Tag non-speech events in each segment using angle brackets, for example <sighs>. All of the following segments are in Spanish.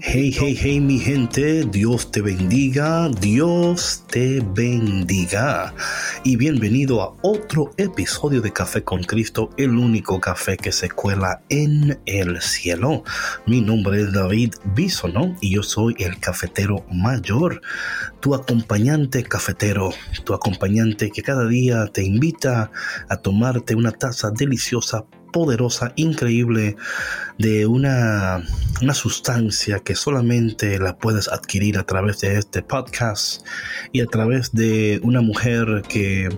Hey, hey, hey, mi gente, Dios te bendiga, Dios te bendiga. Y bienvenido a otro episodio de Café con Cristo, el único café que se cuela en el cielo. Mi nombre es David Bisono y yo soy el cafetero mayor, tu acompañante cafetero, tu acompañante que cada día te invita a tomarte una taza deliciosa poderosa, increíble, de una, una sustancia que solamente la puedes adquirir a través de este podcast y a través de una mujer que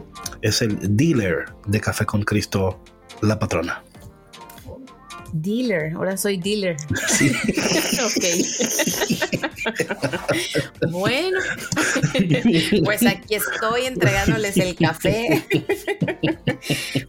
es el dealer de Café con Cristo, la patrona. Dealer, ahora soy dealer. Sí. <laughs> ok. <laughs> bueno, <laughs> pues aquí estoy entregándoles el café.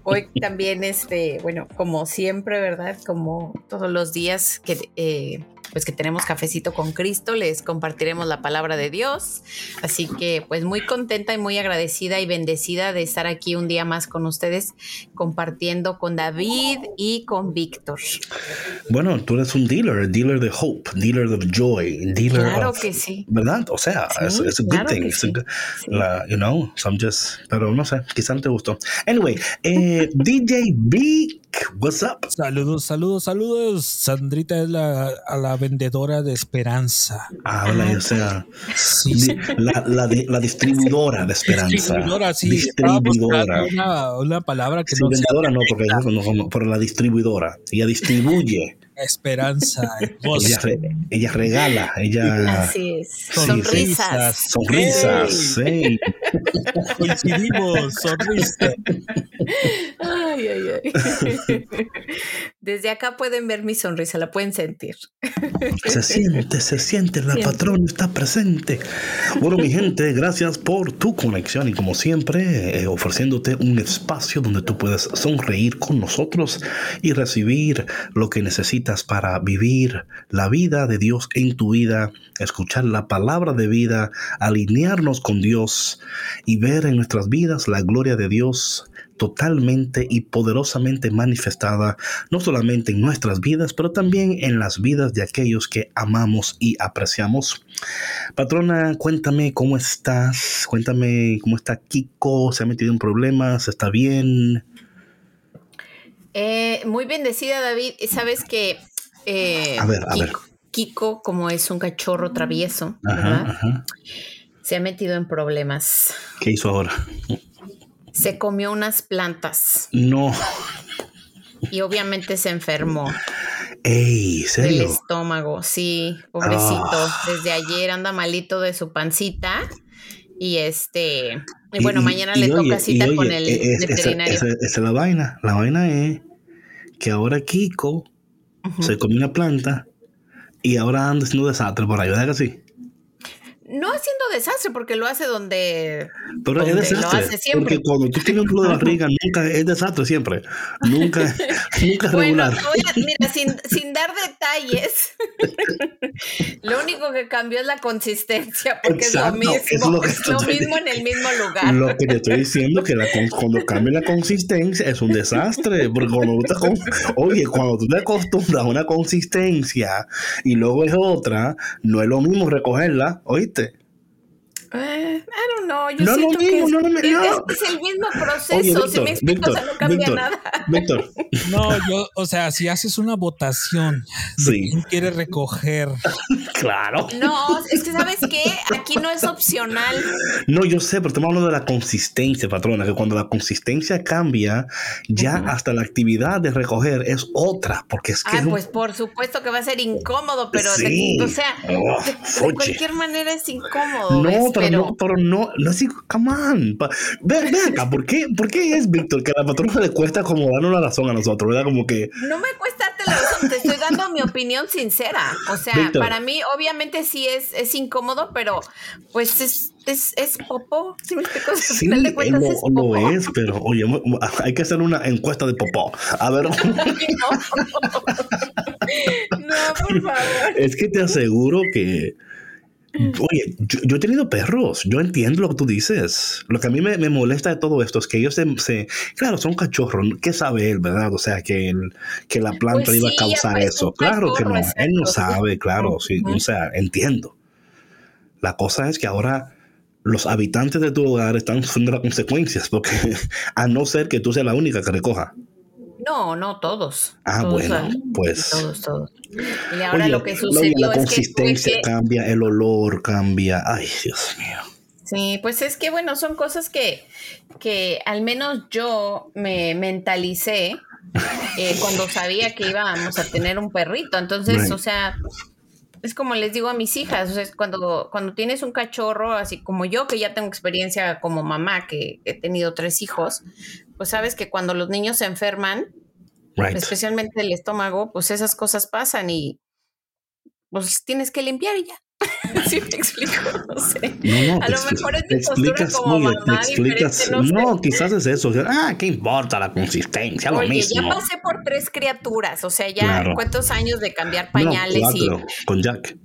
Hoy también, este, bueno, como siempre, ¿verdad? Como todos los días que eh, pues que tenemos cafecito con Cristo, les compartiremos la palabra de Dios. Así que pues muy contenta y muy agradecida y bendecida de estar aquí un día más con ustedes compartiendo con David y con Víctor. Bueno, tú eres un dealer, dealer de hope, dealer of joy, dealer Claro que sí. ¿Verdad? O sea, es un good thing. you know, so I'm just, pero no sé, quizás no te gustó. Anyway, eh, <laughs> DJ What's up? Saludos, saludos, saludos. Sandrita es la, a la vendedora de esperanza. Ah, o sea, la, la, la, distribuidora de esperanza. Distribuidora, sí. Distribuidora. Una, una, palabra que sí, no vendedora no, porque no, no, pero la distribuidora. Ella distribuye esperanza. <laughs> Ella, ella, regala, ella. Así es. Sonrisas. Sonrisas, sí. Coincidimos, sonrisas. Ay, ay, ay. Desde acá pueden ver mi sonrisa, la pueden sentir. Se siente, se siente, la patrona está presente. Bueno, mi gente, gracias por tu conexión y como siempre, eh, ofreciéndote un espacio donde tú puedes sonreír con nosotros y recibir lo que necesitas para vivir la vida de Dios en tu vida, escuchar la palabra de vida, alinearnos con Dios y ver en nuestras vidas la gloria de Dios totalmente y poderosamente manifestada, no solamente en nuestras vidas, pero también en las vidas de aquellos que amamos y apreciamos. Patrona, cuéntame cómo estás, cuéntame cómo está Kiko, se ha metido en problemas, está bien. Eh, muy bendecida, David. Sabes que eh, Kiko, como es un cachorro travieso, se ha metido en problemas. ¿Qué hizo ahora? Se comió unas plantas. No. Y obviamente se enfermó. Ey, ¿serio? Del estómago, sí, pobrecito. Ah. Desde ayer anda malito de su pancita. Y este, y bueno, mañana le toca cita con el veterinario. Esa, es la vaina. La vaina es que ahora Kiko se comió una planta y ahora anda haciendo desastre por ahí, ¿verdad que sí? No haciendo desastre porque lo hace donde. Pero es desastre. Porque cuando tú tienes un club de barriga, nunca es desastre siempre. Nunca, <laughs> nunca bueno, regular. mira, sin, sin, dar detalles, <laughs> lo único que cambió es la consistencia, porque es lo mismo. Es lo, es lo mismo en el mismo lugar. Lo que te estoy diciendo que la, cuando cambia la consistencia es un desastre. Porque cuando tú te, oye, cuando tú te acostumbras a una consistencia y luego es otra, no es lo mismo recogerla, ¿oíste? Eh, I don't know. Yo no siento que es, no, no, es, es, el mismo proceso. Oye, Víctor, si me explico, Víctor, o sea, no cambia Víctor, nada. Víctor. No, yo, o sea, si haces una votación sí. quién quiere recoger. <laughs> claro. No, es que sabes qué, aquí no es opcional. No, yo sé, pero estamos hablando de la consistencia, patrona, que cuando la consistencia cambia, ya uh -huh. hasta la actividad de recoger es otra, porque es que. Ah, pues por supuesto que va a ser incómodo, pero sí. de, o sea, oh, de, de, cualquier manera es incómodo. No, pero, no, pero no, no es come on. Ve, ve acá, ¿por qué, ¿por qué es Víctor que a la patrona le cuesta como darnos la razón a nosotros, ¿verdad? Como que. No me cuesta darte la razón, te estoy dando mi opinión sincera. O sea, Víctor. para mí, obviamente sí es, es incómodo, pero pues es, es, es popó. ¿Sí me explico? Al Sí, final de cuentas lo, es popó. lo es, pero oye, hay que hacer una encuesta de popó. A ver. <laughs> <laughs> no, por favor. Es que te aseguro que. Oye, yo, yo, he tenido perros, yo entiendo lo que tú dices. Lo que a mí me, me molesta de todo esto es que ellos se, se, claro, son cachorros, ¿qué sabe él, verdad? O sea, que, el, que la planta Pues iba a causar eso. Claro que no, él no sabe, claro, sí, o sea, entiendo. La cosa es que ahora los habitantes de tu hogar están <laughs> sufriendo las consecuencias, porque <laughs> a no ser que tú seas la única que recoja. No, no todos. Ah, Todos, bueno, pues. Todos, todos. Y ahora Oye, lo que oye, sucedió la es que tuve consistencia que- cambia, el olor cambia. Ay, Dios mío. Sí, pues es que bueno, son cosas que, que al menos yo me mentalicé eh, cuando sabía que íbamos a tener un perrito. Entonces, Right. o sea, es como les digo a mis hijas, o sea, es cuando, cuando tienes un cachorro, así como yo, que ya tengo experiencia como mamá, que he tenido tres hijos, pues sabes que cuando los niños se enferman, Right. especialmente el estómago, pues esas cosas pasan y pues tienes que limpiar y ya. <laughs> ¿Sí me explico? No sé. No, no, A te lo mejor es te explicas, como te mamá explicas, diferente, no quizás es eso, ah, ¿qué importa la consistencia? Lo Oye, mismo. ya pasé por tres criaturas, o sea, ya Claro. cuántos años de cambiar No, pañales cuatro, con Jack, y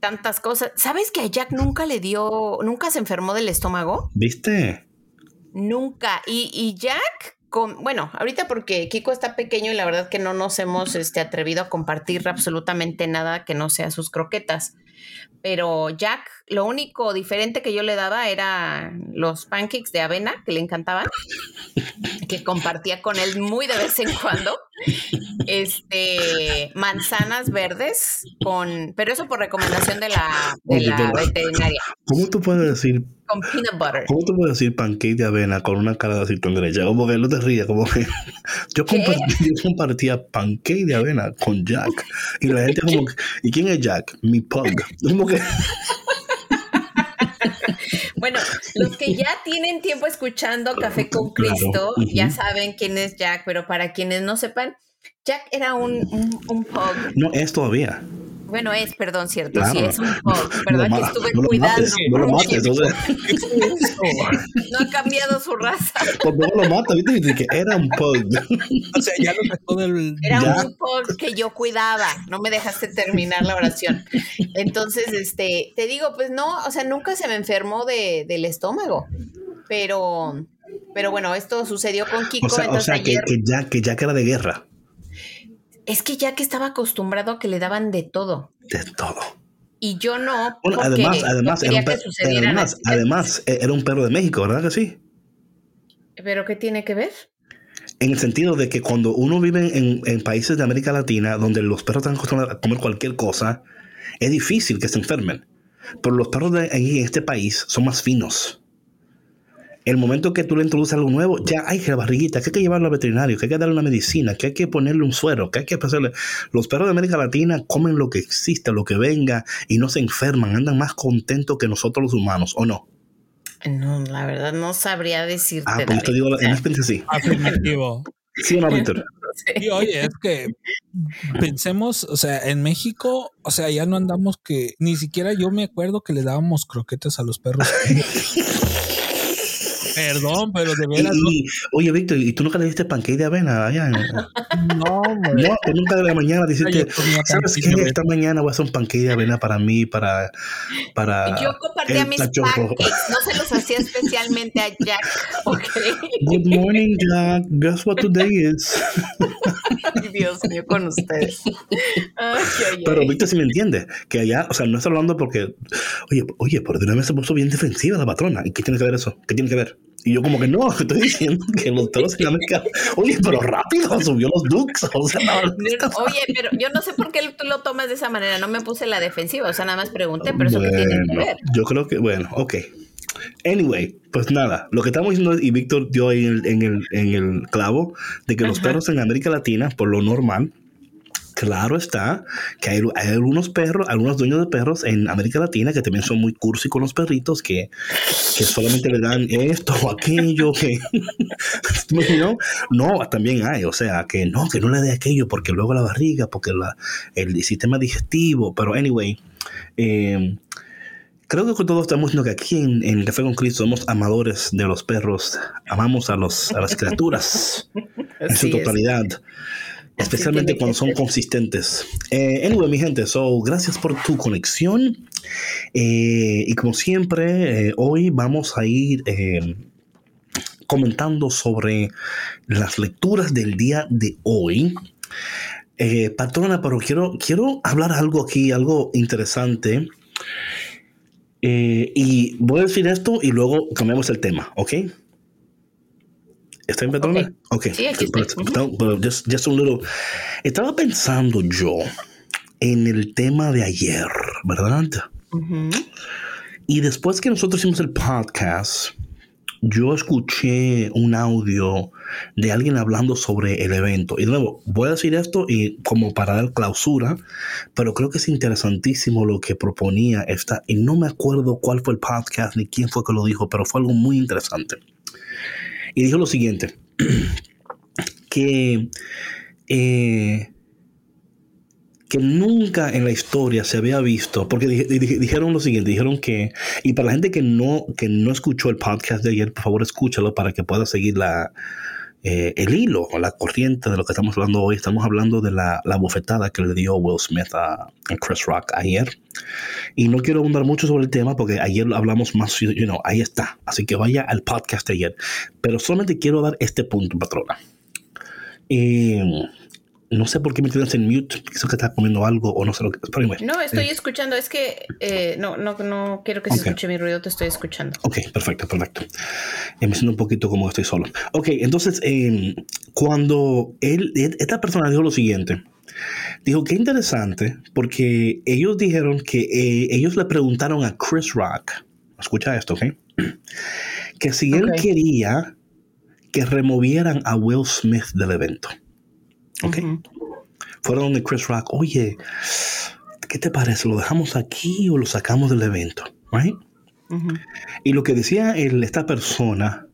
tantas cosas. ¿Sabes que a Jack nunca le dio, nunca se enfermó del estómago? ¿viste? Nunca. Y, y Jack, con, bueno, ahorita porque Kiko está pequeño y la verdad que no nos hemos este, atrevido a compartir absolutamente nada que no sea sus croquetas. Pero Jack, lo único diferente que yo le daba era los pancakes de avena que le encantaban, que compartía con él muy de vez en cuando. <laughs> Este, manzanas verdes con, pero eso por recomendación de la, de Oye, la pero- veterinaria, ¿Cómo tú puedes decir, con peanut butter. cómo tú puedes decir pancake de avena con una cara de aceitón derecha? Como que no te rías, como que <laughs> yo, compartí- yo compartía pancake de avena con Jack y la gente como, que, ¿y quién es Jack? Mi pug. Como que, Bueno, los que ya tienen tiempo escuchando Café con <laughs> Cristo ya saben quién es Jack, pero para quienes no sepan, Jack era un, un, un pug. no es todavía. Bueno, es, perdón, cierto, Claro. sí, es un pug, ¿verdad? No que estuve no lo cuidando. mates, no lo mates, o sea, <laughs> No ha cambiado su raza. cuando uno lo mata, viste, dice que era un pug. <laughs> O sea, ya lo sacó del. Era Ya. un pug que yo cuidaba. No me dejaste terminar la oración. Entonces, este, te digo, pues no, o sea, nunca se me enfermó de, del estómago. Pero, pero bueno, esto sucedió con Kiko. O sea, o sea que, ayer, que Jack, que era de guerra. Es que ya que estaba acostumbrado a que le daban de todo. De todo. Y yo no, Bueno, además, además, no era un que además, eh, era un perro de México, ¿verdad que sí? ¿Pero qué tiene que ver? En el sentido de que cuando uno vive en, en países de América Latina, donde los perros están acostumbrados a comer cualquier cosa, es difícil que se enfermen. Pero los perros de en este país son más finos. El momento que tú le introduces algo nuevo, ya hay que la barriguita, que hay que llevarlo al veterinario, que hay que darle una medicina, que hay que ponerle un suero, que hay que hacerle. Los perros de América Latina comen lo que existe, lo que venga, y no se enferman, andan más contentos que nosotros los humanos, ¿o no? No, la verdad no sabría decirte. Ah, pues yo te digo, en experiencia sí. Afirmativo. ¿Sí no, Víctor? Y oye, es que pensemos, o sea, en México, o sea, ya no andamos que ni siquiera yo me acuerdo que le dábamos croquetas a los perros. <laughs> Perdón, pero de veras y- oye, Víctor, ¿y tú nunca le diste pancake de avena allá? en- No, güey. No, que nunca de la mañana dijiste, ¿sabes qué? Esta mañana voy a hacer un pancake de avena para mí, para, para Yo compartía mis cachorro. pancakes, no se los hacía especialmente a Jack, <laughs> ¿ok? Good morning, Jack. Guess what today is? Ay, Dios mío, con ustedes. pero Víctor sí me entiende, que allá, o sea, no está hablando porque, oye, oye, por de una vez se puso bien defensiva la patrona. ¿Y qué tiene que ver eso? ¿Qué tiene que ver? Y yo como que no, <laughs> estoy diciendo que los toros en América, oye, pero rápido <laughs> subió los Dukes. O sea, oye, pero yo no sé por qué tú lo tomas de esa manera. No me puse la defensiva, o sea, nada más pregunté, pero eso qué tiene que ver. Yo creo que, bueno, ok. Anyway, pues nada, lo que estamos diciendo, y Víctor dio ahí en el, en el, clavo, de que los perros en América Latina, por lo normal, Claro está que hay, algunos perros, algunos dueños de perros en América Latina que también son muy cursi con los perritos, que, que solamente le dan esto o aquello, que <laughs> no, no, también hay, o sea, que no, que no le dé aquello porque luego la barriga, porque la, el sistema digestivo, pero anyway, eh, creo que todos estamos diciendo que aquí en, en Café con Cristo somos amadores de los perros, amamos a, los, a las criaturas en su totalidad especialmente cuando son consistentes. Eh, anyway, mi gente, so gracias por tu conexión. Eh, y como siempre, eh, hoy vamos a ir eh, comentando sobre las lecturas del día de hoy. patrona, pero quiero, quiero hablar algo aquí, algo interesante. y voy a decir esto y luego cambiamos el tema, ¿ok? ¿Está en Okay. ok. Sí, aquí estoy. Estaba pensando yo en el tema de ayer, ¿verdad? Y después que nosotros hicimos el podcast, yo escuché un audio de alguien hablando sobre el evento. Y de nuevo, voy a decir esto y como para dar clausura, pero creo que es interesantísimo lo que proponía esta. Y no me acuerdo cuál fue el podcast ni quién fue que lo dijo, pero fue algo muy interesante y dijo lo siguiente, <clears throat> que, eh, que nunca en la historia se había visto, porque dijeron lo siguiente, dijeron que, y para la gente que no, que no escuchó el podcast de ayer, por favor escúchalo para que pueda seguir la, eh, el hilo o la corriente de lo que estamos hablando hoy. Estamos hablando de la, la bofetada que le dio Will Smith a, Chris Rock ayer. Y no quiero abundar mucho sobre el tema porque ayer hablamos más, you know, ahí está. Así que vaya al podcast de ayer. Pero solamente quiero dar este punto, patrona. Eh, no sé por qué me tienes en mute, pienso que estás comiendo algo o no sé lo que No, estoy eh. escuchando, es que eh, no, no, no quiero que se escuche mi ruido, te estoy escuchando. Ok, perfecto, perfecto. Eh, me siento un poquito como estoy solo. Ok, entonces, em, cuando él, esta persona dijo lo siguiente, dijo que interesante, porque ellos dijeron que ellos le preguntaron a Chris Rock, escucha esto, ok, que si él quería que removieran a Will Smith del evento. ¿Ok? Fueron donde Chris Rock, oye, ¿qué te parece? ¿Lo dejamos aquí o lo sacamos del evento? Right? Y lo que decía esta persona,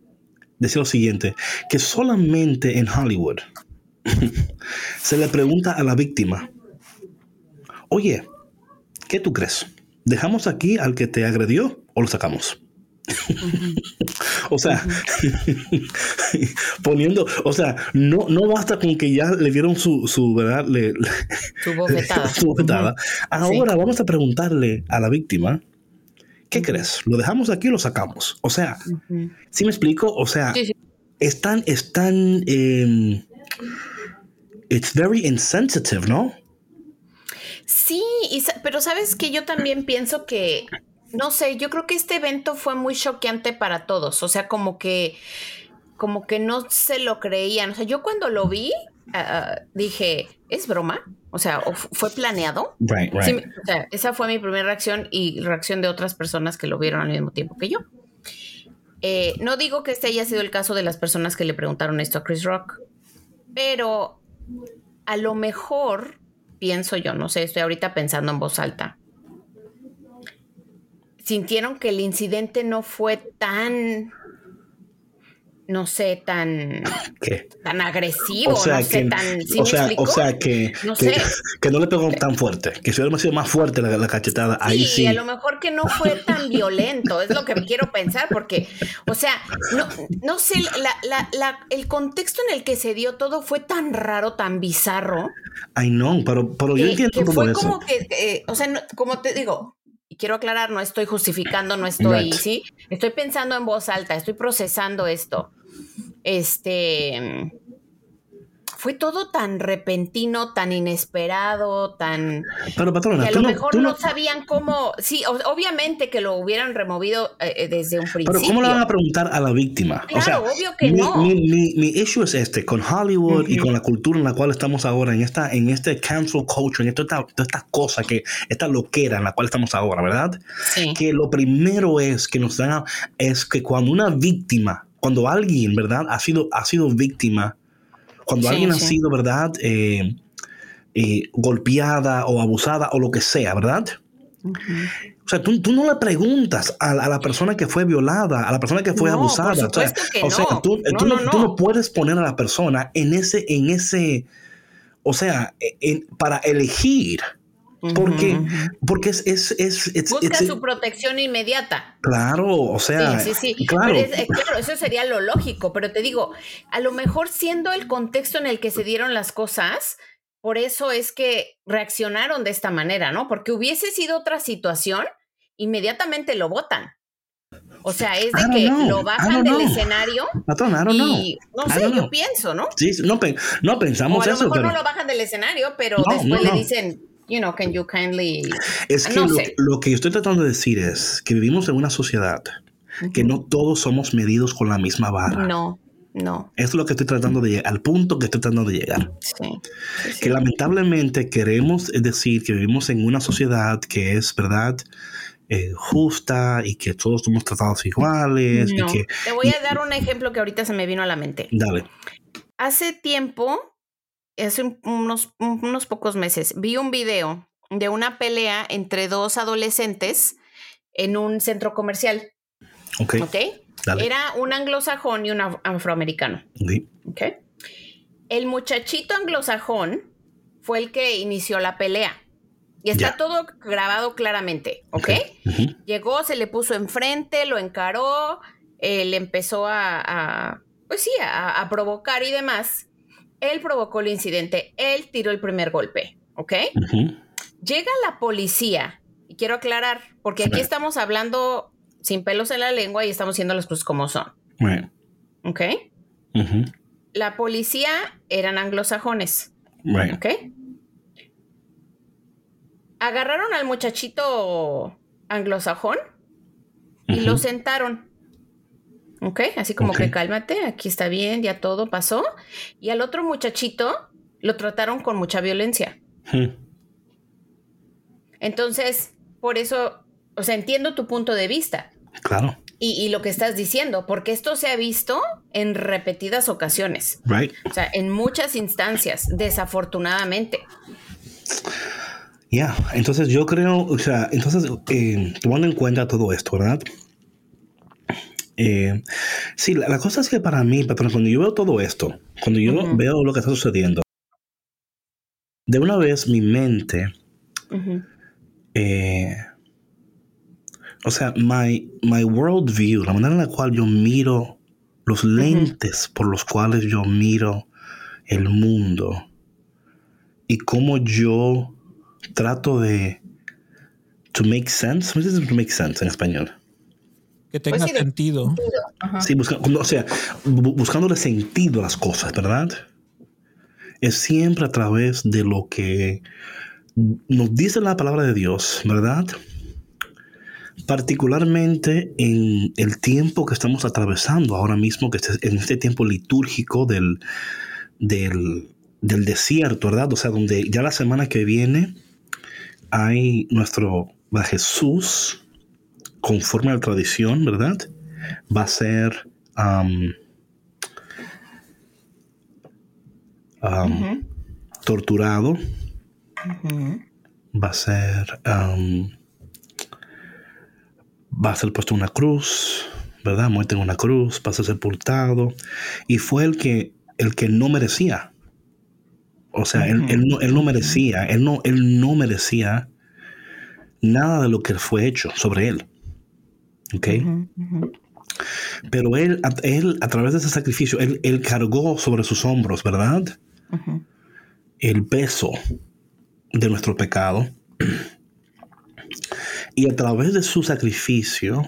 decía lo siguiente, que solamente en Hollywood <laughs> se le pregunta a la víctima, oye, ¿qué tú crees? ¿Dejamos aquí al que te agredió o lo sacamos? <laughs> o sea, <laughs> poniendo, o sea, no, no basta con que ya le dieron su, su ¿verdad? Le, su bofetada. <laughs> Ahora vamos a preguntarle a la víctima, ¿qué crees? ¿Lo dejamos aquí o lo sacamos? O sea, si me explico? O sea, están, están, eh, it's very insensitive, ¿no? Sí, pero sabes que yo también pienso que no sé, yo creo que este evento fue muy choqueante para todos, o sea, como que, como que no se lo creían, o sea, yo cuando lo vi, ah, dije, ¿es broma? O sea, ¿fue planeado? Right, right. o sea, esa fue mi primera reacción y reacción de otras personas que lo vieron al mismo tiempo que yo. Eh, no digo que este haya sido el caso de las personas que le preguntaron esto a Chris Rock, pero a lo mejor, pienso yo, no sé, estoy ahorita pensando en voz alta, sintieron que el incidente no fue tan no sé, tan, tan agresivo, o sea, no sé, tan, o, sea, o sea, que no, que, no le pegó tan fuerte, que si hubiera sido más fuerte la, cachetada, ahí sí. A lo mejor que no fue tan violento, es lo que quiero pensar, porque, o sea, no, no sé, la, la, el contexto en el que se dio todo fue tan raro, tan bizarro. Ay, no, pero, pero yo entiendo que fue como que, eh, o sea, como te digo, y quiero aclarar, no estoy justificando, no estoy, ¿sí? Estoy pensando en voz alta, estoy procesando esto. Este, fue todo tan repentino, tan inesperado, tan... Pero patrona, que a lo no- mejor no, no- sabían cómo... Sí, o- obviamente que lo hubieran removido eh, eh, desde un principio. Pero ¿cómo le van a preguntar a la víctima? o Claro, sea, obvio que mi, no. mi, mi- mi issue es este, con Hollywood y Ujú. con la cultura en la cual estamos ahora, en esta, en este cancel culture, en esta, toda esta cosa que, esta loquera en la cual estamos ahora, ¿verdad? Sí. Que lo primero es que nos dan, a- es que cuando una víctima, cuando alguien, ¿verdad? Ha sido, ha sido víctima, cuando Sí, alguien ha sido, ¿verdad? Eh, eh, golpeada o abusada o lo que sea, ¿verdad? O sea, tú, tú no le preguntas a, a la persona que fue violada, a la persona que fue No, abusada. por o sea, que o sea, no. tú, No, tú tú no. no puedes poner a la persona en ese, en ese, o sea, en- para elegir. Porque, porque es, es, es, es- Busca su protección inmediata. claro, o sea, Sí, sí, sí. claro. Pero es- claro, eso sería lo lógico, pero te digo, a lo mejor siendo el contexto en el que se dieron las cosas, por eso es que reaccionaron de esta manera, ¿no? Porque hubiese sido otra situación, inmediatamente lo votan. O sea, es de que know, lo bajan del know. escenario Patrón, I don't know. y no I sé, don't yo know. pienso, ¿no? Sí, no, no O pensamos a lo eso, mejor pero no lo bajan del escenario, pero No, después no, le dicen, you know, can you kindly es que no lo, sé. lo que yo estoy tratando de decir es que vivimos en una sociedad que no todos somos medidos con la misma barra. No, no. Eso es lo que estoy tratando de llegar, al punto que estoy tratando de llegar. Sí. sí, sí. Que lamentablemente queremos decir que vivimos en una sociedad que es, ¿verdad? Eh, justa y que todos somos tratados iguales No. y que... Te voy a dar un ejemplo que ahorita se me vino a la mente. Dale. Hace tiempo, hace un- unos, unos pocos meses, vi un video de una pelea entre dos adolescentes en un centro comercial, Ok. ¿ok? Dale. Era un anglosajón y un af- afroamericano, Ok. ¿ok? El muchachito anglosajón fue el que inició la pelea. Y está todo grabado claramente, ¿ok? Llegó, se le puso enfrente, lo encaró, eh, le empezó a, a, pues sí, a, a provocar y demás. Él provocó el incidente, él tiró el primer golpe, ¿ok? Llega la policía, y quiero aclarar, porque aquí estamos hablando sin pelos en la lengua y estamos haciendo las cosas como son, Right. ¿ok? La policía eran anglosajones, Right. ¿ok? Agarraron al muchachito anglosajón y lo sentaron. ¿Ok? Así como que cálmate, aquí está bien, ya todo pasó. Y al otro muchachito lo trataron con mucha violencia. Entonces, por eso, o sea, entiendo tu punto de vista Claro. y, y lo que estás diciendo, porque esto se ha visto en repetidas ocasiones, Right. o sea, en muchas instancias, desafortunadamente. Ya, entonces yo creo, o sea, entonces eh, tomando en cuenta todo esto, ¿verdad? Eh, sí, la, la cosa es que para mí, patrón, cuando yo veo todo esto, cuando yo Ujú. veo lo que está sucediendo, de una vez mi mente, Ujú. eh, o sea, my, my world view, la manera en la cual yo miro, los lentes por los cuales yo miro el mundo y cómo yo trato de to make sense, ¿cómo se dice to make sense en español? Que tenga Pues sí, de- sentido. Sí, busca- como- o sea, bu- buscándole sentido a las cosas, ¿verdad? Es siempre a través de lo que nos dice la palabra de Dios, ¿verdad? Particularmente en el tiempo que estamos atravesando ahora mismo, que es en este tiempo litúrgico del, del, del desierto, ¿verdad? O sea, donde ya la semana que viene hay nuestro Jesús, conforme a la tradición, ¿verdad? Va a ser um, um, torturado, va a ser um, va a ser puesto en una cruz, ¿verdad? Muerto en una cruz, va a ser sepultado y fue el que el que no merecía. O sea, él, él no, él no merecía, él no, él no merecía nada de lo que fue hecho sobre él. ¿Ok? Pero él, a, él, a través de ese sacrificio, él, él cargó sobre sus hombros, ¿verdad? El peso de nuestro pecado. Y a través de su sacrificio,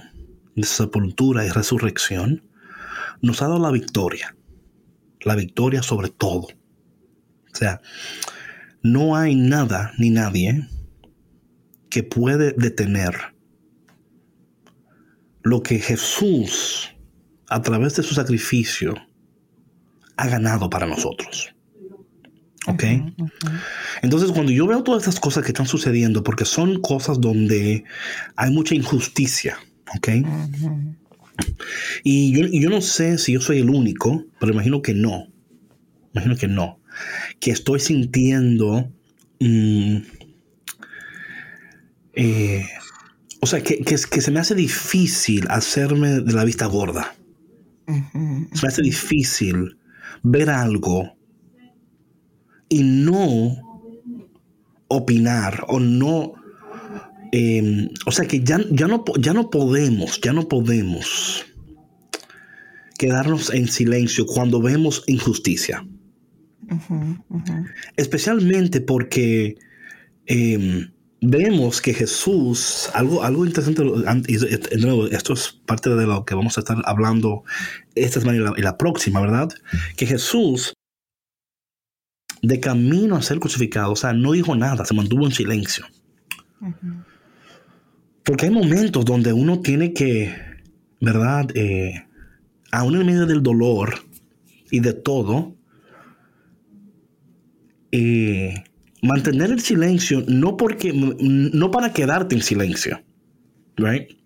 de su sepultura y resurrección, nos ha dado la victoria. La victoria sobre todo. sea, no hay nada ni nadie que puede detener lo que Jesús, a través de su sacrificio, ha ganado para nosotros. ¿Ok? Entonces, cuando yo veo todas estas cosas que están sucediendo, porque son cosas donde hay mucha injusticia, ¿ok? y, yo, no sé si yo soy el único, pero imagino que no. Imagino que no. Que estoy sintiendo... Mm, eh, o sea, que, que, se me hace difícil hacerme de la vista gorda. Se me hace difícil ver algo y no opinar o no... Em, o sea que ya, ya, no, ya no podemos, ya no podemos quedarnos en silencio cuando vemos injusticia. Especialmente porque em, vemos que Jesús, algo, algo interesante, esto es parte de lo que vamos a estar hablando esta semana y la, próxima, ¿verdad? Que Jesús, de camino a ser crucificado, o sea, no dijo nada, se mantuvo en silencio. Porque hay momentos donde uno tiene que, ¿verdad? Eh, aún en medio del dolor y de todo, eh, mantener el silencio no porque no para quedarte en silencio, right?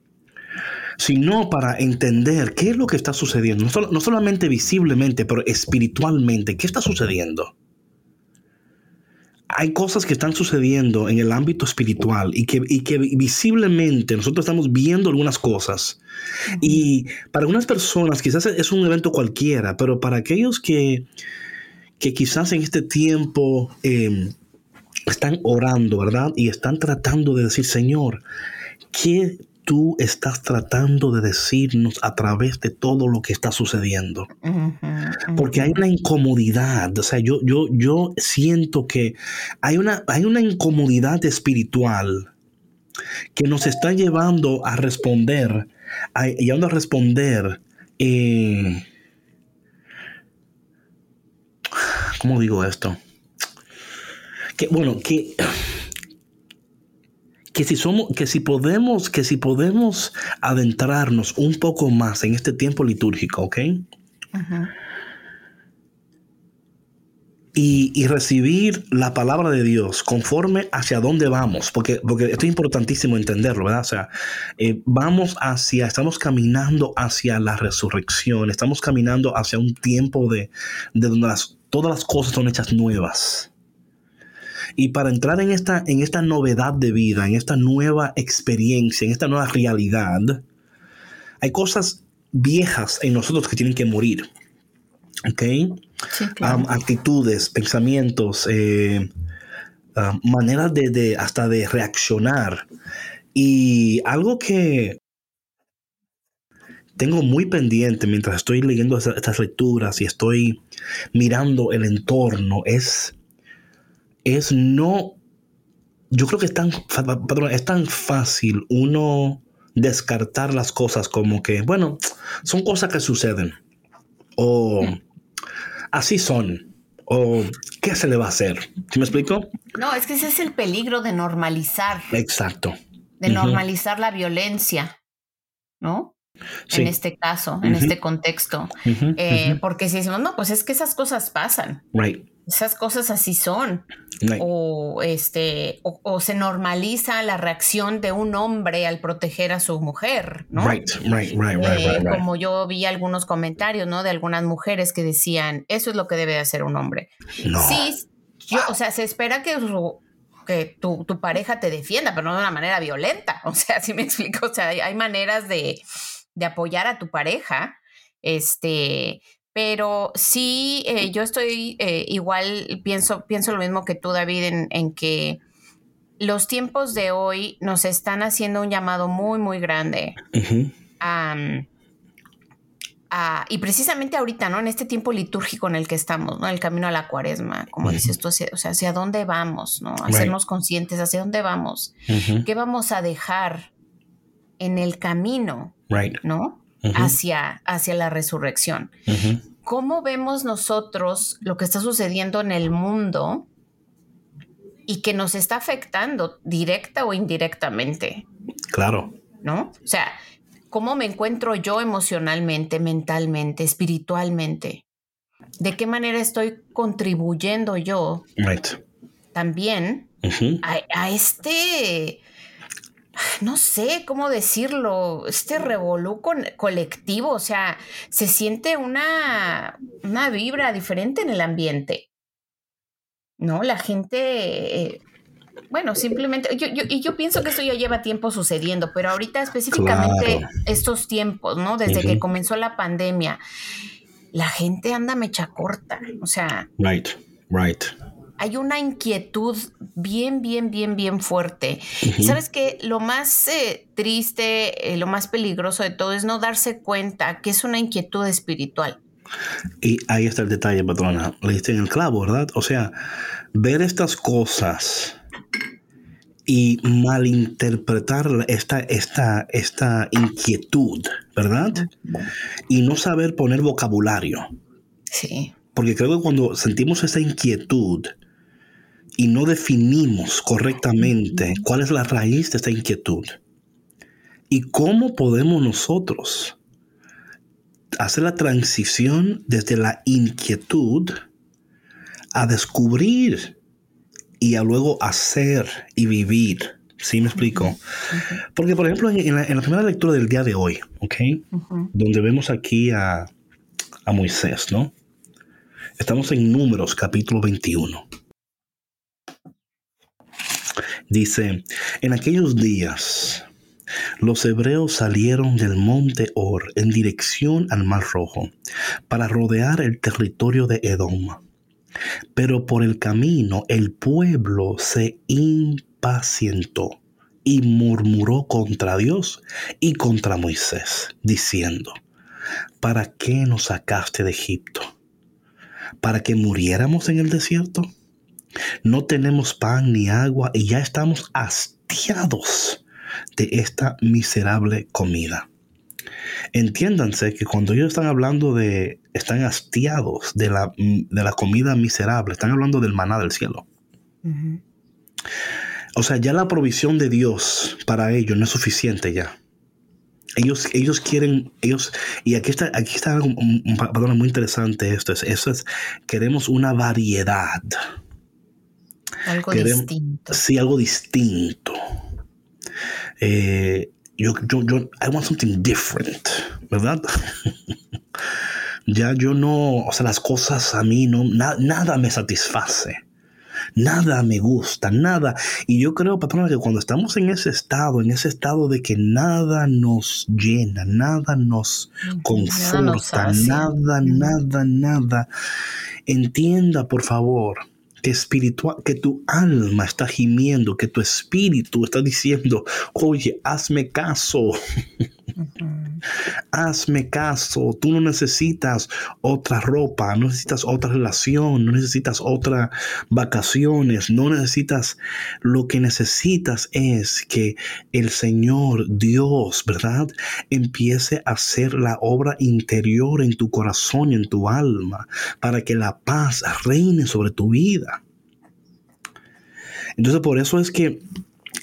sino para entender qué es lo que está sucediendo, no, solamente visiblemente, pero espiritualmente, qué está sucediendo. Hay cosas que están sucediendo en el ámbito espiritual y que, y que visiblemente nosotros estamos viendo algunas cosas. Y para algunas personas quizás es un evento cualquiera, pero para aquellos que, que quizás en este tiempo eh, están orando, ¿verdad? Y están tratando de decir, Señor, ¿qué tú estás tratando de decirnos a través de todo lo que está sucediendo? Porque hay una incomodidad, o sea, yo, yo, yo siento que hay una, hay una incomodidad espiritual que nos está llevando a responder, a, llevando a responder. Eh, ¿Cómo digo esto? Que bueno, que que si somos, que si podemos, que si podemos adentrarnos un poco más en este tiempo litúrgico, ¿ok? Y, recibir la palabra de Dios conforme hacia dónde vamos, porque, porque esto es importantísimo entenderlo, ¿verdad? O sea, eh, vamos hacia, estamos caminando hacia la resurrección, estamos caminando hacia un tiempo de, de donde todas las cosas son hechas nuevas. Y para entrar en esta, en esta novedad de vida, en esta nueva experiencia, en esta nueva realidad, hay cosas viejas en nosotros que tienen que morir. ¿Ok? actitudes, pensamientos, eh, maneras de, hasta de reaccionar. Y algo que tengo muy pendiente mientras estoy leyendo estas lecturas y estoy mirando el entorno es es no, yo creo que es tan, es tan fácil uno descartar las cosas como que, bueno, son cosas que suceden. O así son. O qué se le va a hacer. ¿Sí me explico? No, es que ese es el peligro de normalizar. Exacto. De normalizar la violencia, ¿no? En este caso, en este contexto. Eh, porque si decimos, no, pues es que esas cosas pasan. Right esas cosas así son. O este, o, se normaliza la reacción de un hombre al proteger a su mujer, ¿no? Right, right, right, right, Como yo vi algunos comentarios, ¿no? De algunas mujeres que decían, eso es lo que debe hacer un hombre. Sí, yo, o sea, se espera que que tu, tu, pareja te defienda, pero no de una manera violenta. <laughs> O sea, si me explico, o sea, hay, hay maneras de, de, apoyar a tu pareja, este, pero sí, eh, yo estoy eh, igual, pienso, pienso lo mismo que tú, David, en, que los tiempos de hoy nos están haciendo un llamado muy, muy grande. y precisamente ahorita, ¿no? En este tiempo litúrgico en el que estamos, ¿no? El camino a la cuaresma, como dices tú, o sea, hacia dónde vamos, ¿no? Hacernos conscientes, hacia dónde vamos. ¿Qué vamos a dejar en el camino, ¿no? Hacia, hacia la resurrección. cómo vemos nosotros lo que está sucediendo en el mundo y que nos está afectando directa o indirectamente. Claro. ¿No? O sea, ¿cómo me encuentro yo emocionalmente, mentalmente, espiritualmente? ¿De qué manera estoy contribuyendo yo también a, este, no sé cómo decirlo, este revolú colectivo? O sea, se siente una, una vibra diferente en el ambiente. ¿no? La gente, eh, bueno, simplemente, yo, y yo pienso que esto ya lleva tiempo sucediendo, pero ahorita específicamente estos tiempos, ¿no? Desde que comenzó la pandemia, la gente anda mecha corta, o sea. Right, right. Hay una inquietud bien, bien, bien, bien fuerte. Y sabes que lo más eh, triste, eh, lo más peligroso de todo es no darse cuenta que es una inquietud espiritual. Y ahí está el detalle, patrona. Le diste en el clavo, ¿verdad? O sea, ver estas cosas y malinterpretar esta, esta, esta inquietud, ¿verdad? Y no saber poner vocabulario. Sí. Porque creo que cuando sentimos esa inquietud y no definimos correctamente cuál es la raíz de esta inquietud y cómo podemos nosotros hacer la transición desde la inquietud a descubrir y a luego hacer y vivir. ¿Sí me explico? Porque, por ejemplo, en la, primera lectura del día de hoy, ¿ok? Donde vemos aquí a, a Moisés, ¿no? Estamos en Números, capítulo 21. Dice, en aquellos días los hebreos salieron del monte Or en dirección al Mar Rojo para rodear el territorio de Edom. Pero por el camino el pueblo se impacientó y murmuró contra Dios y contra Moisés, diciendo, ¿para qué nos sacaste de Egipto? ¿Para que muriéramos en el desierto? No tenemos pan ni agua y ya estamos hastiados de esta miserable comida. Entiéndanse que cuando ellos están hablando de, están hastiados de la, de la comida miserable, están hablando del maná del cielo. O sea, ya la provisión de Dios para ellos no es suficiente ya. Ellos, ellos quieren, ellos, y aquí está, aquí está algo muy interesante esto, es, eso es, queremos una variedad. Algo distinto. Sí, algo distinto. Eh, yo, yo, yo, I want something different, ¿verdad? <laughs> ya yo no, o sea, las cosas a mí no, nada me satisface. Nada me gusta, nada. Y yo creo, patrona, que cuando estamos en ese estado, en ese estado de que nada nos llena, nada nos conforta, nada, nada, nada, entienda, por favor, que espiritual, que tu alma está gimiendo, que tu espíritu está diciendo, oye, hazme caso. Hazme caso, tú no necesitas otra ropa, no necesitas otra relación, no necesitas otras vacaciones, no necesitas, lo que necesitas es que el Señor Dios, ¿verdad? Empiece a hacer la obra interior en tu corazón y en tu alma para que la paz reine sobre tu vida. Entonces por eso es que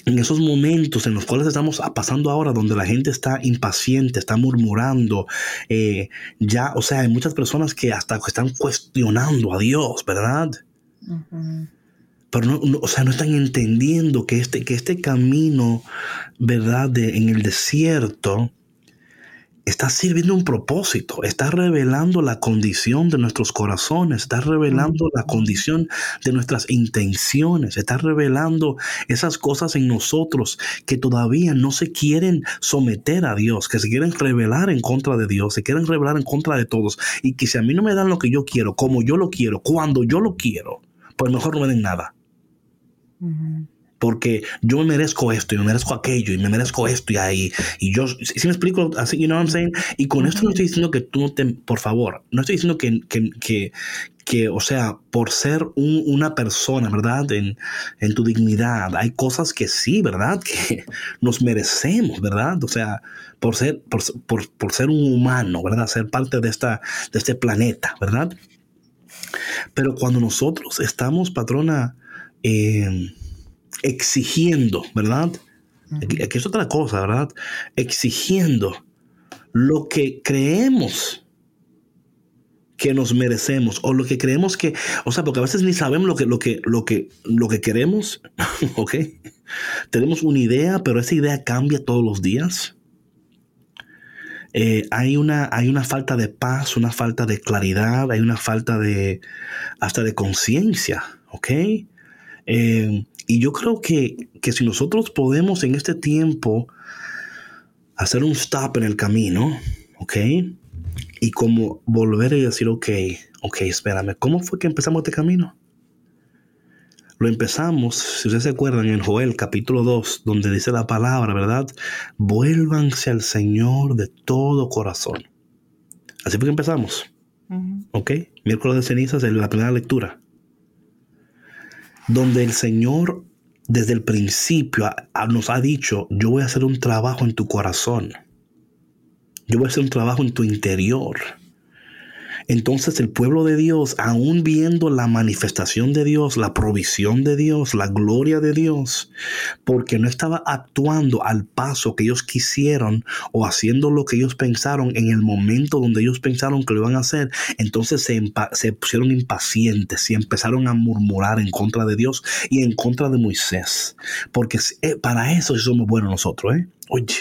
en esos momentos en los cuales estamos pasando ahora, donde la gente está impaciente, está murmurando, eh, ya, o sea, hay muchas personas que hasta están cuestionando a Dios, ¿verdad? Pero no, o sea, no están entendiendo que este, que este camino, ¿verdad? De, en el desierto, está sirviendo un propósito, está revelando la condición de nuestros corazones, está revelando la condición de nuestras intenciones, está revelando esas cosas en nosotros que todavía no se quieren someter a Dios, que se quieren revelar en contra de Dios, se quieren revelar en contra de todos. Y que si a mí no me dan lo que yo quiero, como yo lo quiero, cuando yo lo quiero, pues mejor no me den nada porque yo me merezco esto y me merezco aquello y me merezco esto y ahí. Y yo, si me explico así, you know what I'm saying? Y con esto no estoy diciendo que tú no te, por favor, no estoy diciendo que, que, que, o sea, por ser una persona, ¿verdad? En, en, tu dignidad, hay cosas que sí, ¿verdad? <laughs> Que nos merecemos, ¿verdad? O sea, por ser, por, por, ser un humano, ¿verdad? Ser parte de, esta, de este planeta, ¿verdad? Pero cuando nosotros estamos, patrona, eh, exigiendo, ¿verdad? Aquí, aquí es otra cosa, ¿verdad? Exigiendo lo que creemos que nos merecemos o lo que creemos que, o sea, porque a veces ni sabemos lo que, lo que, lo que, lo que queremos, <laughs> ¿ok? Tenemos una idea, pero esa idea cambia todos los días. Eh, hay, una, hay una falta de paz, una falta de claridad, hay una falta de, hasta de conciencia, ¿ok? Eh, y yo creo que, que si nosotros podemos en este tiempo hacer un stop en el camino, ¿ok? y como volver y decir, ok, ok, espérame, ¿cómo fue que empezamos este camino? Lo empezamos, si ustedes se acuerdan, en Joel capítulo 2, donde dice la palabra, ¿verdad? Vuélvanse al Señor de todo corazón. Así fue que empezamos. ¿Ok? Miércoles de cenizas la primera lectura. Donde el Señor desde el principio nos ha dicho, yo voy a hacer un trabajo en tu corazón. Yo voy a hacer un trabajo en tu interior. Entonces el pueblo de Dios, aún viendo la manifestación de Dios, la provisión de Dios, la gloria de Dios, porque no estaba actuando al paso que ellos quisieron o haciendo lo que ellos pensaron en el momento donde ellos pensaron que lo iban a hacer, entonces se, pusieron impacientes y empezaron a murmurar en contra de Dios y en contra de Moisés. Porque eh, para eso somos buenos nosotros, ¿eh? Oye,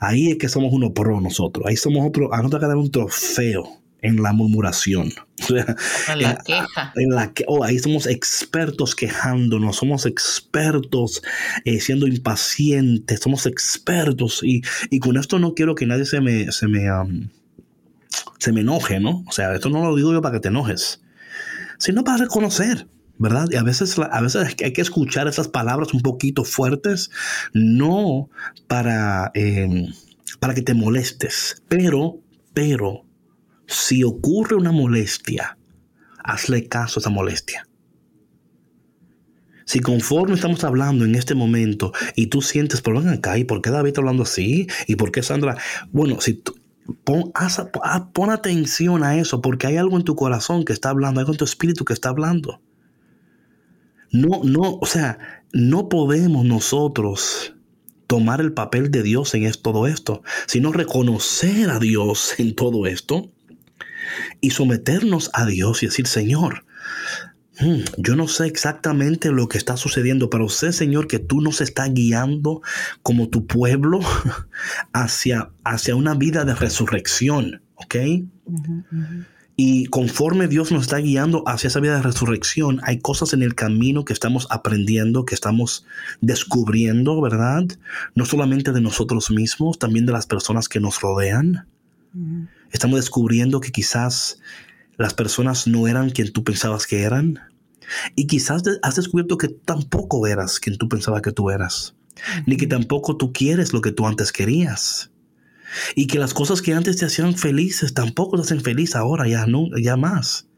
Ahí es que somos uno pro nosotros. Ahí somos otro, a nosotros que un trofeo en la murmuración. <laughs> en la queja. En la que, oh, ahí somos expertos quejándonos, somos expertos eh, siendo impacientes, somos expertos. Y, con esto no quiero que nadie se me, se me, se me enoje, ¿no? O sea, esto no lo digo yo para que te enojes, sino para reconocer. ¿verdad? Y a veces, a veces hay que escuchar esas palabras un poquito fuertes, no para, em, para que te molestes, pero, pero, si ocurre una molestia, hazle caso a esa molestia. Si conforme estamos hablando en este momento y tú sientes, pero ven acá, ¿y por qué David está hablando así? ¿Y por qué Sandra? Bueno, si pon, pon atención a eso, porque hay algo en tu corazón que está hablando, hay algo en tu espíritu que está hablando. No, no, o sea, no podemos nosotros tomar el papel de Dios en todo esto, sino reconocer a Dios en todo esto y someternos a Dios y decir, Señor, hmm, yo no sé exactamente lo que está sucediendo, pero sé, Señor, que tú nos estás guiando como tu pueblo <laughs> hacia, hacia una vida de resurrección, ¿ok? Y conforme Dios nos está guiando hacia esa vida de resurrección, hay cosas en el camino que estamos aprendiendo, que estamos descubriendo, ¿verdad? No solamente de nosotros mismos, también de las personas que nos rodean. Estamos descubriendo que quizás las personas no eran quien tú pensabas que eran. Y quizás has descubierto que tampoco eras quien tú pensabas que tú eras. Ni que tampoco tú quieres lo que tú antes querías. Y que las cosas que antes te hacían felices tampoco te hacen feliz ahora, ya no, ya más.